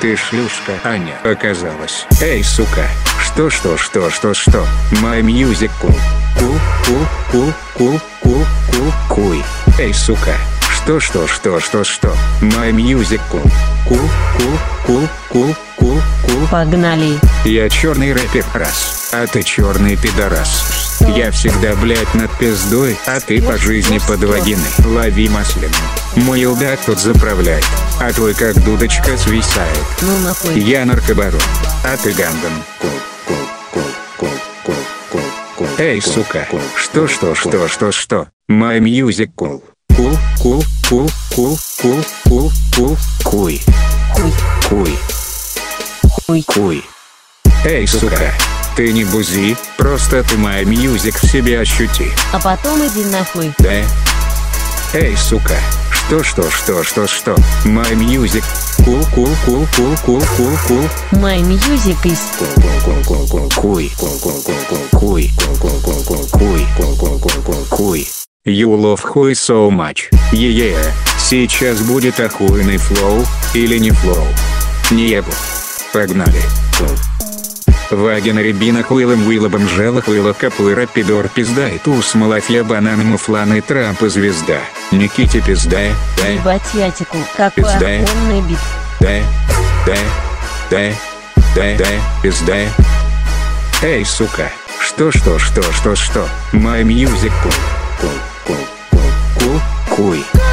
Ты шлюшка, Аня, оказалась. Эй, сука. Что, что, что, что, что? My music cool. Cool, cool, cool, cool, cool, cool, куй. Эй, сука. Что, что, что, что, что? My music cool. Cool, cool, cool, cool, cool, cool. Погнали. Я черный рэпер раз, а ты черный пидорас. Я всегда, блять, над пиздой, а ты по жизни под вагиной. Лови маслину. Мой илдак тут заправляет, а твой как дудочка свисает. Ну нахуй. Я наркобарон, а ты гандон. Кул, кул, кул, кул, кул, кул, кул. Эй, сука, что, что, что, что, что? My music cool. Cool, cool, cool, cool, cool, cool, cool, куй, Хуй. куй, Хуй. куй. Эй, сука, ты не бузи, просто ты My music в себе ощути. А потом иди нахуй. Да? Эй, сука, что, что, что, что, что? My music. Cool, cool, cool, cool, cool, cool, cool. My music is Куй. Куй. Куй. Куй. You love хуй so much. Yeah, Сейчас будет охуенный флоу, или не флоу. Не ебу. Погнали. Вагина рябина хуилом уилобом жела хуила капуира пидор пизда и туз малафья банан муфланы Трамп и звезда. Никите пизда, да, ебать ятику. Какой Пизда. охуенный бит. да, да, да, да, да, пизда. Эй, сука, что, что, что, что, что? My music cool, cool, cool, cool, cool, куй.